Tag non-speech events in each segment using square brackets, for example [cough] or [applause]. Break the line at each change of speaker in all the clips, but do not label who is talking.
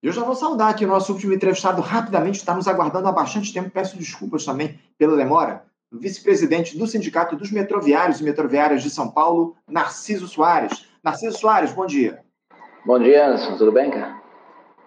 Eu já vou saudar aqui o nosso último entrevistado rapidamente, está nos aguardando há bastante tempo. Peço desculpas também pela demora. O vice-presidente do Sindicato dos Metroviários e Metroviárias de São Paulo, Narciso Soares. Narciso Soares, bom dia.
Bom dia, Anderson. Tudo bem, cara?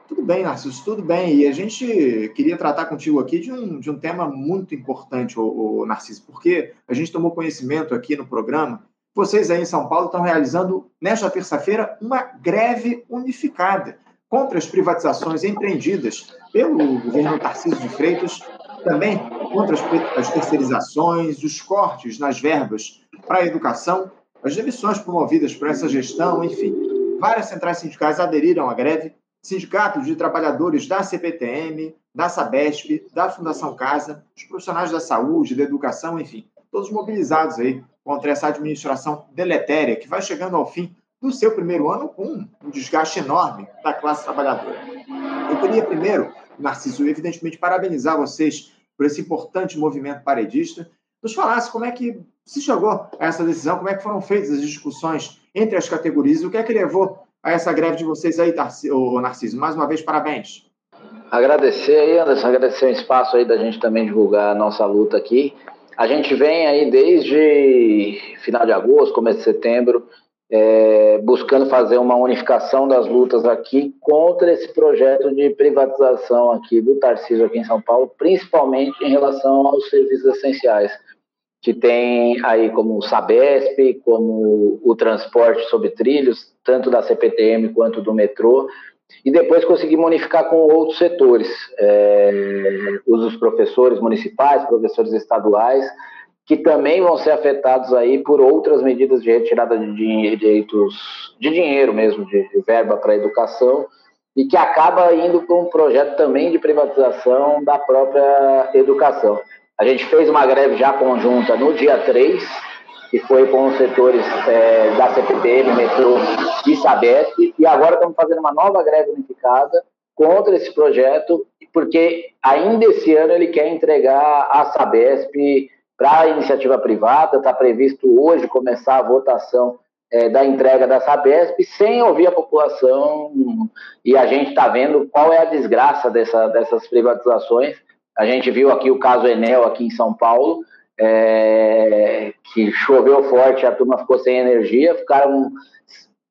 Tudo bem, Narciso, tudo bem. E a gente queria tratar contigo aqui de um, de um tema muito importante, o, Narciso, porque a gente tomou conhecimento aqui no programa. Vocês aí em São Paulo estão realizando, nesta terça-feira, uma greve unificada contra as privatizações empreendidas pelo governo Tarcísio de Freitas, também contra as, terceirizações, os cortes nas verbas para a educação, as demissões promovidas por essa gestão, enfim. Várias centrais sindicais aderiram à greve, sindicatos de trabalhadores da CPTM, da Sabesp, da Fundação Casa, os profissionais da saúde, da educação, enfim, todos mobilizados aí contra essa administração deletéria que vai chegando ao fim no seu primeiro ano com um desgaste enorme da classe trabalhadora. Eu queria primeiro, Narciso, evidentemente, parabenizar vocês por esse importante movimento paredista. Nos falasse como é que se chegou a essa decisão, como é que foram feitas as discussões entre as categorias o que é que levou a essa greve de vocês aí, Narciso. Mais uma vez, parabéns.
Agradecer aí, Anderson, agradecer o espaço aí da gente também divulgar a nossa luta aqui. A gente vem aí desde final de agosto, começo de setembro, é, buscando fazer uma unificação das lutas aqui contra esse projeto de privatização aqui do Tarcísio aqui em São Paulo, principalmente em relação aos serviços essenciais, que tem aí como o Sabesp, como o transporte sobre trilhos, tanto da CPTM quanto do metrô, e depois conseguimos unificar com outros setores, é, os professores municipais, professores estaduais, que também vão ser afetados aí por outras medidas de retirada de direitos de dinheiro mesmo, de, verba para educação, e que acaba indo para um projeto também de privatização da própria educação. A gente fez uma greve já conjunta no dia 3, que foi com os setores é, da CPTM, Metrô e Sabesp, e agora estamos fazendo uma nova greve unificada contra esse projeto, porque ainda esse ano ele quer entregar a Sabesp para a iniciativa privada, está previsto hoje começar a votação é, da entrega da Sabesp sem ouvir a população e a gente está vendo qual é a desgraça dessa, dessas privatizações. A gente viu aqui o caso Enel aqui em São Paulo, é, que choveu forte, a turma ficou sem energia, ficaram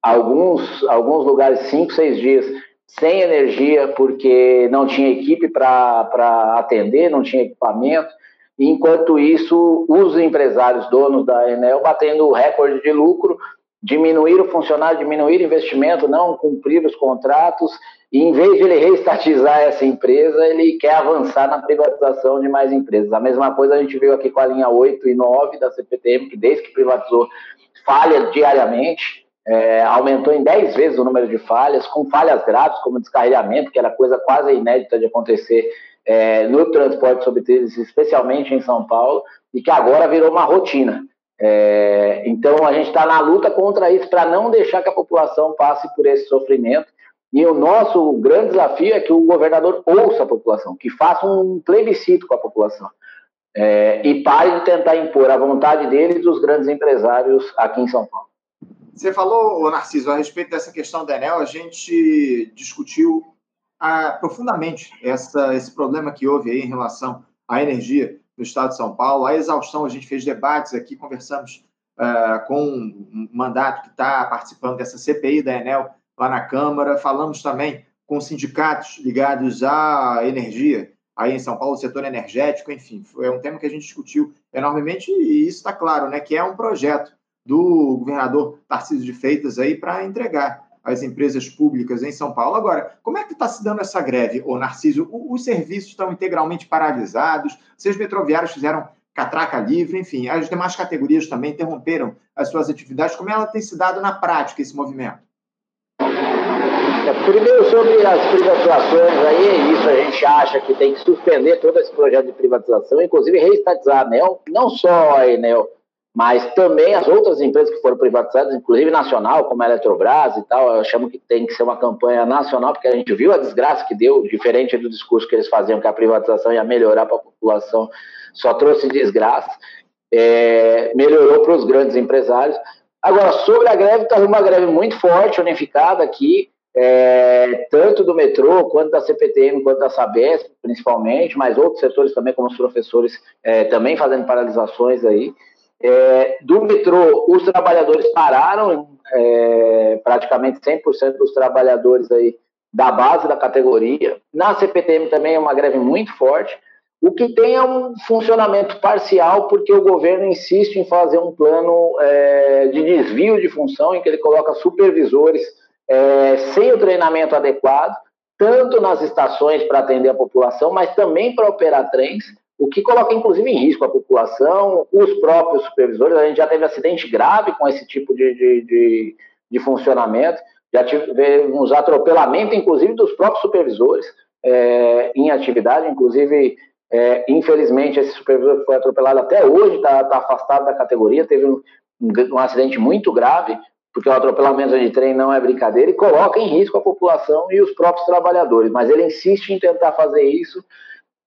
alguns, alguns lugares cinco, seis dias sem energia porque não tinha equipe para atender, não tinha equipamento. Enquanto isso, os empresários donos da Enel batendo recorde de lucro, diminuir o funcionário, diminuir o investimento, não cumprir os contratos, e em vez de ele reestatizar essa empresa, ele quer avançar na privatização de mais empresas. A mesma coisa a gente viu aqui com a linha 8 e 9 da CPTM, que desde que privatizou, falha diariamente, é, aumentou em 10 vezes o número de falhas, com falhas graves, como descarregamento, que era coisa quase inédita de acontecer é, no transporte sobre trilhos, especialmente em São Paulo, e que agora virou uma rotina. É, então a gente está na luta contra isso para não deixar que a população passe por esse sofrimento. E o nosso grande desafio é que o governador ouça a população, que faça um plebiscito com a população. É, e pare de tentar impor a vontade deles dos grandes empresários aqui em São Paulo.
Você falou, Narciso, a respeito dessa questão da Enel, a gente discutiu ah, profundamente essa, esse problema que houve aí em relação à energia no estado de São Paulo, a exaustão. A gente fez debates aqui, conversamos ah, com um mandato que está participando dessa CPI da Enel lá na Câmara, falamos também com sindicatos ligados à energia aí em São Paulo, setor energético, enfim, foi um tema que a gente discutiu enormemente e isso está claro, né, que é um projeto do governador Tarcísio de Freitas aí para entregar as empresas públicas em São Paulo. Agora, como é que está se dando essa greve, ô Narciso? Os serviços estão integralmente paralisados, seus metroviários fizeram catraca livre, enfim, as demais categorias também interromperam as suas atividades. Como ela tem se dado na prática esse movimento?
É, primeiro, sobre as privatizações, aí, isso a gente acha que tem que suspender todo esse projeto de privatização, inclusive reestatizar a ANEL, não só a Enel, mas também as outras empresas que foram privatizadas, inclusive nacional, como a Eletrobras e tal, eu chamo que tem que ser uma campanha nacional, porque a gente viu a desgraça que deu, diferente do discurso que eles faziam que a privatização ia melhorar para a população, só trouxe desgraça, é, melhorou para os grandes empresários. Agora, sobre a greve, está uma greve muito forte, unificada aqui, é, tanto do metrô, quanto da CPTM, quanto da Sabesp, principalmente, mas outros setores também, como os professores, é, também fazendo paralisações aí. É, do metrô, os trabalhadores pararam, é, praticamente 100% dos trabalhadores aí da base da categoria. Na CPTM também é uma greve muito forte. O que tem é um funcionamento parcial, porque o governo insiste em fazer um plano é, de desvio de função, em que ele coloca supervisores é, sem o treinamento adequado, tanto nas estações para atender a população, mas também para operar trens, o que coloca inclusive em risco a população, os próprios supervisores. A gente já teve acidente grave com esse tipo de, de, de, de funcionamento, já tivemos atropelamento, inclusive, dos próprios supervisores é, em atividade, inclusive é, infelizmente, esse supervisor que foi atropelado até hoje está tá afastado da categoria, teve um, um, acidente muito grave, porque o atropelamento de trem não é brincadeira e coloca em risco a população e os próprios trabalhadores. Mas ele insiste em tentar fazer isso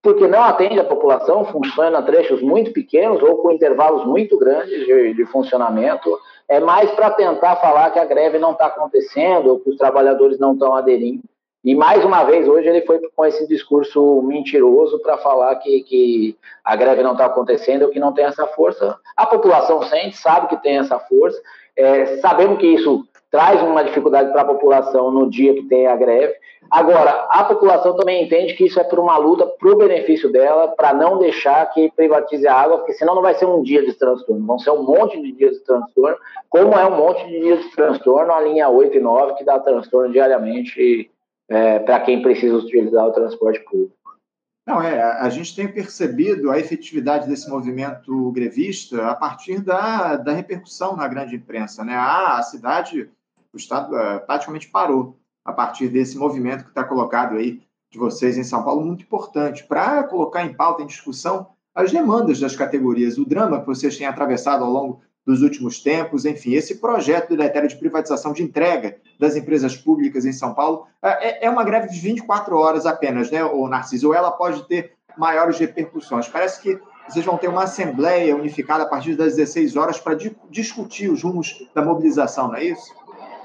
porque não atende a população, funciona trechos muito pequenos ou com intervalos muito grandes de, de funcionamento. É mais para tentar falar que a greve não está acontecendo ou que os trabalhadores não estão aderindo. E mais uma vez, hoje ele foi com esse discurso mentiroso para falar que, que a greve não está acontecendo ou que não tem essa força. A população sente, sabe que tem essa força, é, sabemos que isso traz uma dificuldade para a população no dia que tem a greve. Agora, a população também entende que isso é por uma luta para o benefício dela, para não deixar que privatize a água, porque senão não vai ser um dia de transtorno, vão ser um monte de dias de transtorno, como é um monte de dias de transtorno a linha 8 e 9, que dá transtorno diariamente é, para quem precisa utilizar o transporte público.
Não, é, a gente tem percebido a efetividade desse movimento grevista a partir da, da repercussão na grande imprensa. Né? A, a cidade, o Estado é, praticamente parou a partir desse movimento que está colocado aí de vocês em São Paulo, muito importante, para colocar em pauta, em discussão, as demandas das categorias, o drama que vocês têm atravessado ao longo dos últimos tempos, enfim, esse projeto do Letério de privatização de entrega das empresas públicas em São Paulo é, é uma greve de 24 horas apenas, né, o Narciso? Ou ela pode ter maiores repercussões? Parece que vocês vão ter uma assembleia unificada a partir das 16 horas para di discutir os rumos da mobilização, não é isso?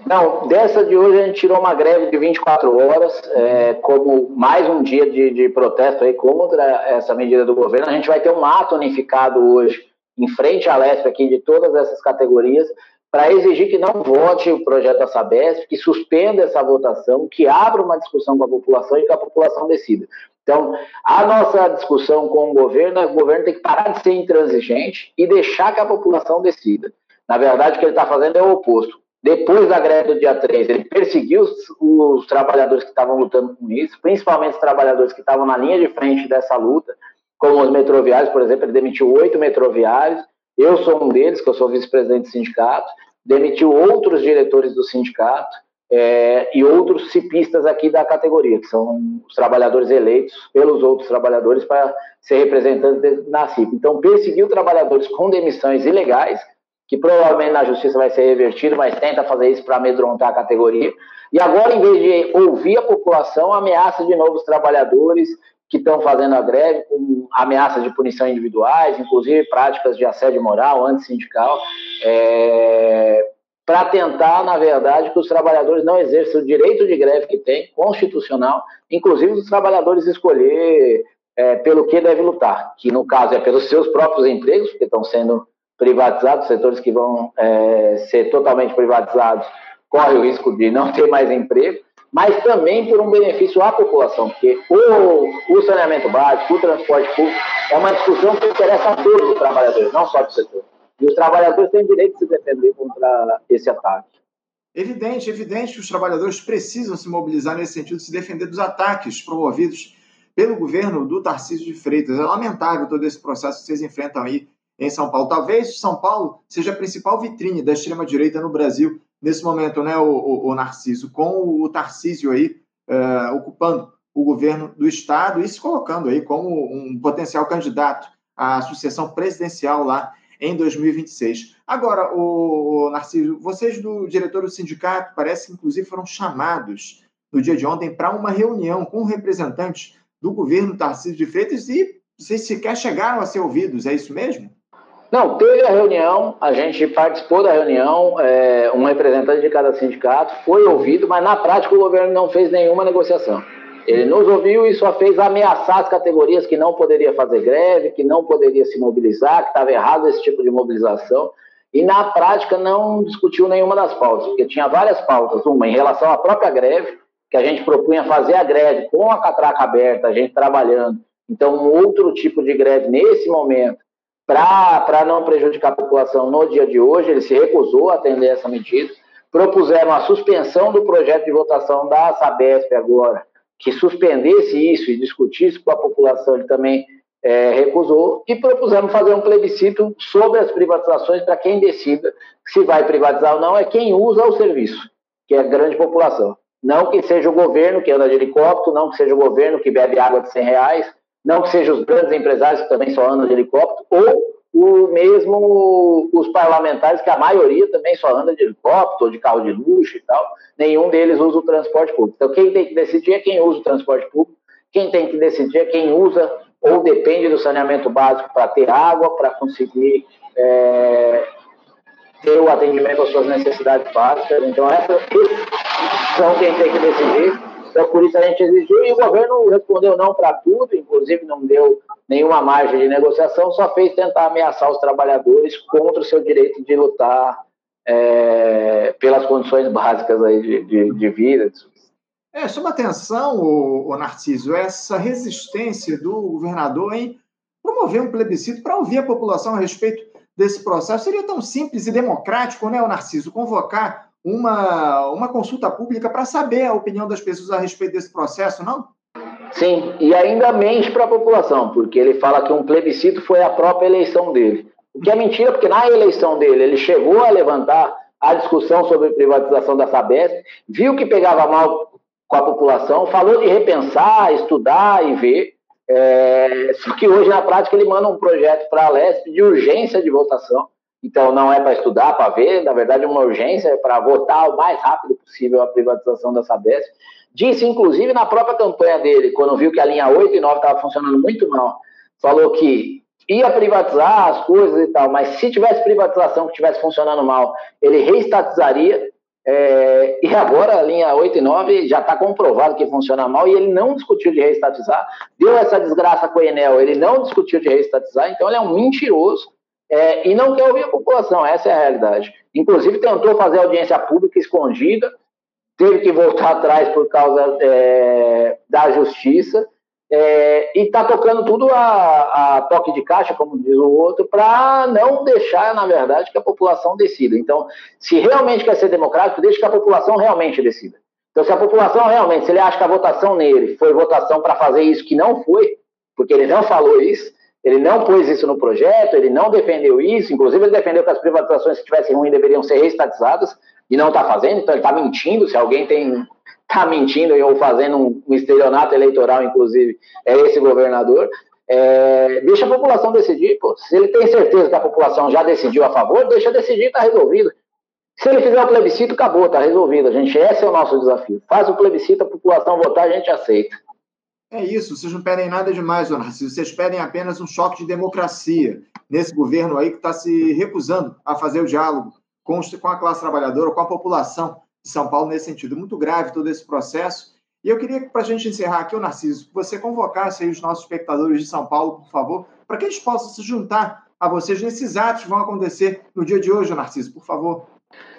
Não, dessa de hoje a gente tirou uma greve de 24 horas, é, como mais um dia de, de protesto aí contra essa medida do governo. A gente vai ter um ato unificado hoje em frente à Lesp aqui de todas essas categorias, para exigir que não vote o projeto da Sabesp, que suspenda essa votação, que abra uma discussão com a população e que a população decida. Então, a nossa discussão com o governo, o governo tem que parar de ser intransigente e deixar que a população decida. Na verdade, o que ele está fazendo é o oposto. Depois da greve do dia 3, ele perseguiu os, os trabalhadores que estavam lutando com isso, principalmente os trabalhadores que estavam na linha de frente dessa luta, como os metroviários, por exemplo, ele demitiu oito metroviários, eu sou um deles, que eu sou vice-presidente do sindicato, demitiu outros diretores do sindicato é, e outros cipistas aqui da categoria, que são os trabalhadores eleitos pelos outros trabalhadores para ser representantes na CIP. Então, perseguiu trabalhadores com demissões ilegais, que provavelmente na justiça vai ser revertido, mas tenta fazer isso para amedrontar a categoria. E agora, em vez de ouvir a população, ameaça de novos trabalhadores, que estão fazendo a greve com ameaças de punição individuais, inclusive práticas de assédio moral, antissindical, é, para tentar, na verdade, que os trabalhadores não exerçam o direito de greve que tem, constitucional, inclusive os trabalhadores escolher é, pelo que deve lutar, que no caso é pelos seus próprios empregos, porque estão sendo privatizados, setores que vão é, ser totalmente privatizados corre o risco de não [laughs] ter mais emprego, mas também por um benefício à população, porque o, o saneamento básico, o transporte público, é uma discussão que interessa a todos os trabalhadores, não só do setor. E os trabalhadores têm direito de se defender contra esse ataque.
Evidente, evidente que os trabalhadores precisam se mobilizar nesse sentido, se defender dos ataques promovidos pelo governo do Tarcísio de Freitas. É lamentável todo esse processo que vocês enfrentam aí em São Paulo. Talvez São Paulo seja a principal vitrine da extrema-direita no Brasil nesse momento, né, o, o, o Narciso, com o Tarcísio aí uh, ocupando o governo do Estado e se colocando aí como um potencial candidato à sucessão presidencial lá em 2026. Agora, o, o Narciso, vocês do diretor do sindicato parece que inclusive foram chamados no dia de ontem para uma reunião com representantes do governo Tarcísio de Freitas e vocês sequer chegaram a ser ouvidos, é isso mesmo?
Não, teve a reunião, a gente participou da reunião, é, um representante de cada sindicato foi ouvido, mas na prática o governo não fez nenhuma negociação. Ele nos ouviu e só fez ameaçar as categorias que não poderia fazer greve, que não poderia se mobilizar, que estava errado esse tipo de mobilização. E na prática não discutiu nenhuma das pautas, porque tinha várias pautas. Uma em relação à própria greve, que a gente propunha fazer a greve com a catraca aberta, a gente trabalhando. Então, um outro tipo de greve nesse momento, para não prejudicar a população no dia de hoje, ele se recusou a atender essa medida. Propuseram a suspensão do projeto de votação da Sabesp agora, que suspendesse isso e discutisse com a população, ele também é, recusou, e propusemos fazer um plebiscito sobre as privatizações para quem decida se vai privatizar ou não, é quem usa o serviço, que é a grande população. Não que seja o governo que anda de helicóptero, não que seja o governo que bebe água de 100 reais, não que sejam os grandes empresários que também só andam de helicóptero, ou o mesmo os parlamentares, que a maioria também só anda de helicóptero, ou de carro de luxo e tal, nenhum deles usa o transporte público. Então, quem tem que decidir é quem usa o transporte público, quem tem que decidir é quem usa ou depende do saneamento básico para ter água, para conseguir é, ter o atendimento às suas necessidades básicas. Então, essas são quem tem que decidir. Então, por isso a gente exigiu e o governo respondeu não para tudo, inclusive não deu nenhuma margem de negociação, só fez tentar ameaçar os trabalhadores contra o seu direito de lutar é, pelas condições básicas aí de, de, de vida.
É, chama atenção, o, Narciso, essa resistência do governador em promover um plebiscito para ouvir a população a respeito desse processo. Seria tão simples e democrático, né, o Narciso, convocar uma, uma consulta pública para saber a opinião das pessoas a respeito desse processo, não?
Sim, e ainda mente para a população, porque ele fala que um plebiscito foi a própria eleição dele. O que é mentira, porque na eleição dele ele chegou a levantar a discussão sobre privatização da Sabesp, viu que pegava mal com a população, falou de repensar, estudar e ver. É, só que hoje, na prática, ele manda um projeto para a Lesp de urgência de votação. Então, não é para estudar, para ver, na verdade, uma urgência é para votar o mais rápido possível a privatização da Sabesp. Disse, inclusive, na própria campanha dele, quando viu que a linha 8 e 9 estava funcionando muito mal, falou que ia privatizar as coisas e tal, mas se tivesse privatização que estivesse funcionando mal, ele reestatizaria. É, e agora a linha 8 e 9 já está comprovado que funciona mal e ele não discutiu de reestatizar. Deu essa desgraça com o Enel, ele não discutiu de reestatizar, então ele é um mentiroso é, e não quer ouvir a população, essa é a realidade. Inclusive tentou fazer audiência pública escondida, teve que voltar [laughs] atrás por causa é, da justiça, é, e está tocando tudo a, a, toque de caixa, como diz o outro, para não deixar, na verdade, que a população decida. Então, se realmente quer ser democrático, deixe que a população realmente decida. Então, se a população realmente, se ele acha que a votação nele foi votação para fazer isso que não foi, porque ele não falou isso, ele não pôs isso no projeto, ele não defendeu isso, inclusive ele defendeu que as privatizações, se tivessem ruim, deveriam ser reestatizadas, e não está fazendo, então ele está mentindo, se alguém tem está [laughs] mentindo ou fazendo um, um estelionato eleitoral, inclusive, é esse governador. É, deixa a população decidir, pô. Se ele tem certeza que a população já decidiu a favor, deixa decidir, está resolvido. Se ele fizer o plebiscito, acabou, está resolvido. A gente, esse é o nosso desafio. Faz o plebiscito, a população votar, a gente aceita.
É isso, vocês não pedem nada demais, dona Narciso. Vocês pedem apenas um choque de democracia nesse governo aí que está se recusando a fazer o diálogo com, a classe trabalhadora, com a população de São Paulo nesse sentido. Muito grave todo esse processo. E eu queria, para a gente encerrar aqui, o Narciso, que você convocasse aí os nossos espectadores de São Paulo, por favor, para que eles possam se juntar a vocês nesses atos que vão acontecer no dia de hoje, Narciso, por favor.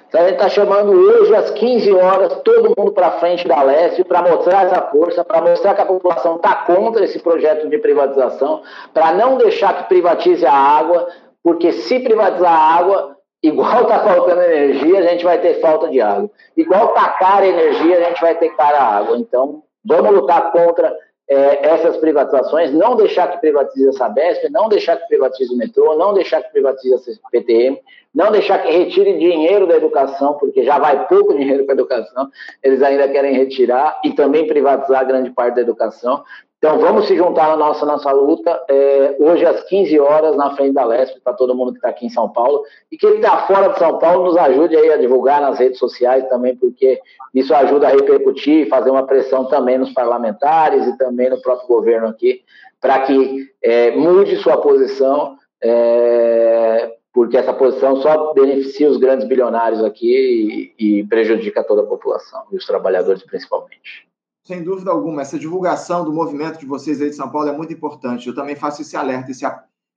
Então, a gente está chamando hoje, às 15 horas, todo mundo para frente da Leste para mostrar essa força, para mostrar que a população está contra esse projeto de privatização, para não deixar que privatize a água, porque se privatizar a água, Igual está [laughs] faltando energia, a gente vai ter falta de água. Igual está cara a energia, a gente vai ter cara a água. Então, vamos lutar contra é, essas privatizações, não deixar que privatize a Sabesp, não deixar que privatize o metrô, não deixar que privatize a PTM, não deixar que retire dinheiro da educação, porque já vai pouco [laughs] dinheiro para a educação, eles ainda querem retirar e também privatizar grande parte da educação. Então vamos se juntar na nossa, nossa luta, é, hoje às 15 horas, na frente da Lesp, para todo mundo que está aqui em São Paulo. E quem está fora de São Paulo, nos ajude aí a divulgar nas redes sociais também, porque isso ajuda a repercutir, fazer uma pressão também nos parlamentares e também no próprio governo aqui, para que é, mude sua posição é, porque essa posição só beneficia os grandes bilionários aqui e, e prejudica toda a população, e os trabalhadores principalmente.
Sem dúvida alguma, essa divulgação do movimento de vocês aí de São Paulo é muito importante. Eu também faço esse alerta, esse,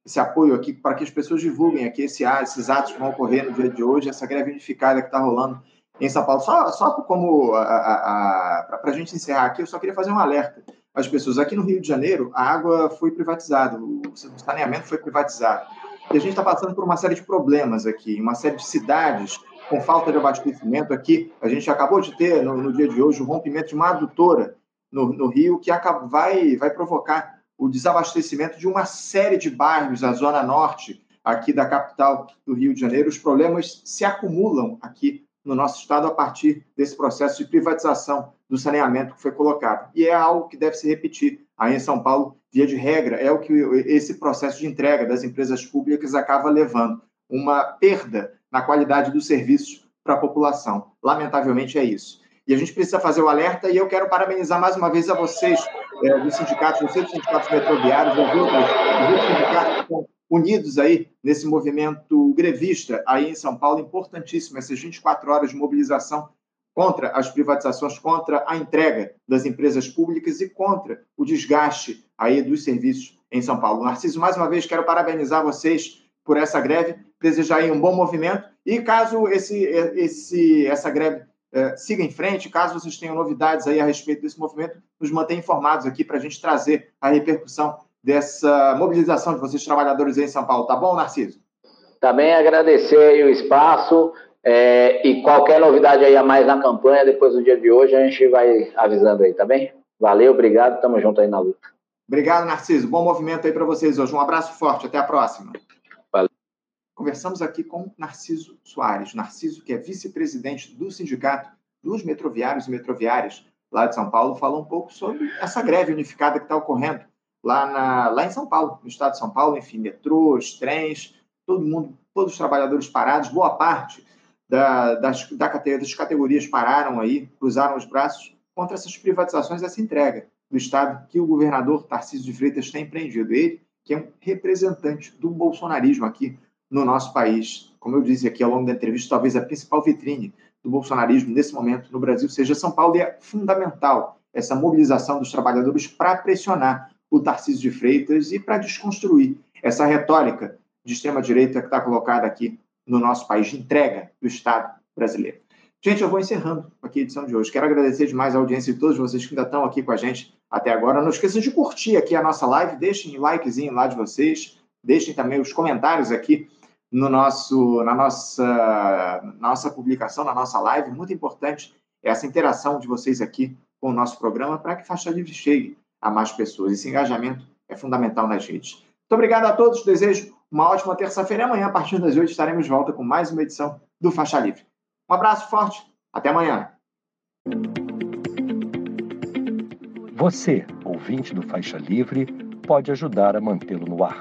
esse apoio aqui para que as pessoas divulguem aqui esse, esses atos que vão ocorrer no dia de hoje, essa greve unificada que está rolando em São Paulo. Só, só como para a gente encerrar aqui, eu só queria fazer um alerta às pessoas. Aqui no Rio de Janeiro, a água foi privatizada, o saneamento foi privatizado. E a gente está passando por uma série de problemas aqui, uma série de cidades com falta de abastecimento aqui. A gente acabou de ter, no, no dia de hoje, o rompimento de uma adutora no, no Rio, que acaba, vai, vai provocar o desabastecimento de uma série de bairros da Zona Norte, aqui da capital do Rio de Janeiro. Os problemas se acumulam aqui no nosso estado a partir desse processo de privatização do saneamento que foi colocado. E é algo que deve se repetir aí em São Paulo, via de regra, é o que esse processo de entrega das empresas públicas acaba levando uma perda na qualidade dos serviços para a população. Lamentavelmente é isso. E a gente precisa fazer o alerta, e eu quero parabenizar mais uma vez a vocês, é, dos sindicatos, vocês dos sindicatos metroviários, os outros, os outros sindicatos que estão unidos aí nesse movimento grevista aí em São Paulo, importantíssimo, essas 24 horas de mobilização contra as privatizações, contra a entrega das empresas públicas e contra o desgaste aí dos serviços em São Paulo. Narciso, mais uma vez, quero parabenizar vocês por essa greve, desejar aí um bom movimento e caso esse, esse, essa greve eh, siga em frente, caso vocês tenham novidades aí a respeito desse movimento, nos mantenha informados aqui para a gente trazer a repercussão dessa mobilização de vocês trabalhadores aí em São Paulo, tá bom, Narciso?
Também agradecer o espaço, é, e qualquer novidade aí a mais na campanha, depois do dia de hoje, a gente vai avisando aí, tá bem? Valeu, obrigado, tamo junto aí na luta.
Obrigado, Narciso. Bom movimento aí para vocês hoje. Um abraço forte, até a próxima. Conversamos aqui com Narciso Soares. Narciso, que é vice-presidente do Sindicato dos Metroviários e Metroviárias lá de São Paulo, fala um pouco sobre essa greve unificada que está ocorrendo lá, na, lá em São Paulo, no estado de São Paulo, enfim, metrôs, trens, todo mundo, todos os trabalhadores parados, boa parte da, das, da, das categorias pararam aí, cruzaram os braços contra essas privatizações, essa entrega do Estado que o governador Tarcísio de Freitas tem empreendido. Ele, que é um representante do bolsonarismo aqui no nosso país. Como eu disse aqui ao longo da entrevista, talvez a principal vitrine do bolsonarismo nesse momento no Brasil seja São Paulo, e é fundamental essa mobilização dos trabalhadores para pressionar o Tarcísio de Freitas e para desconstruir essa retórica de extrema-direita que está colocada aqui no nosso país de entrega do Estado brasileiro. Gente, eu vou encerrando aqui a edição de hoje. Quero agradecer demais a audiência de todos vocês que ainda estão aqui com a gente até agora. Não esqueçam de curtir aqui a nossa live, deixem likezinho lá de vocês, deixem também os comentários aqui no nosso, na nossa, nossa publicação, na nossa live. Muito importante essa interação de vocês aqui com o nosso programa para que Faixa Livre chegue a mais pessoas. Esse engajamento é fundamental nas redes. Muito obrigado a todos, desejo uma ótima terça-feira amanhã, a partir das 8, estaremos de volta com mais uma edição do Faixa Livre. Um abraço forte, até amanhã.
Você, ouvinte do Faixa Livre, pode ajudar a mantê-lo no ar.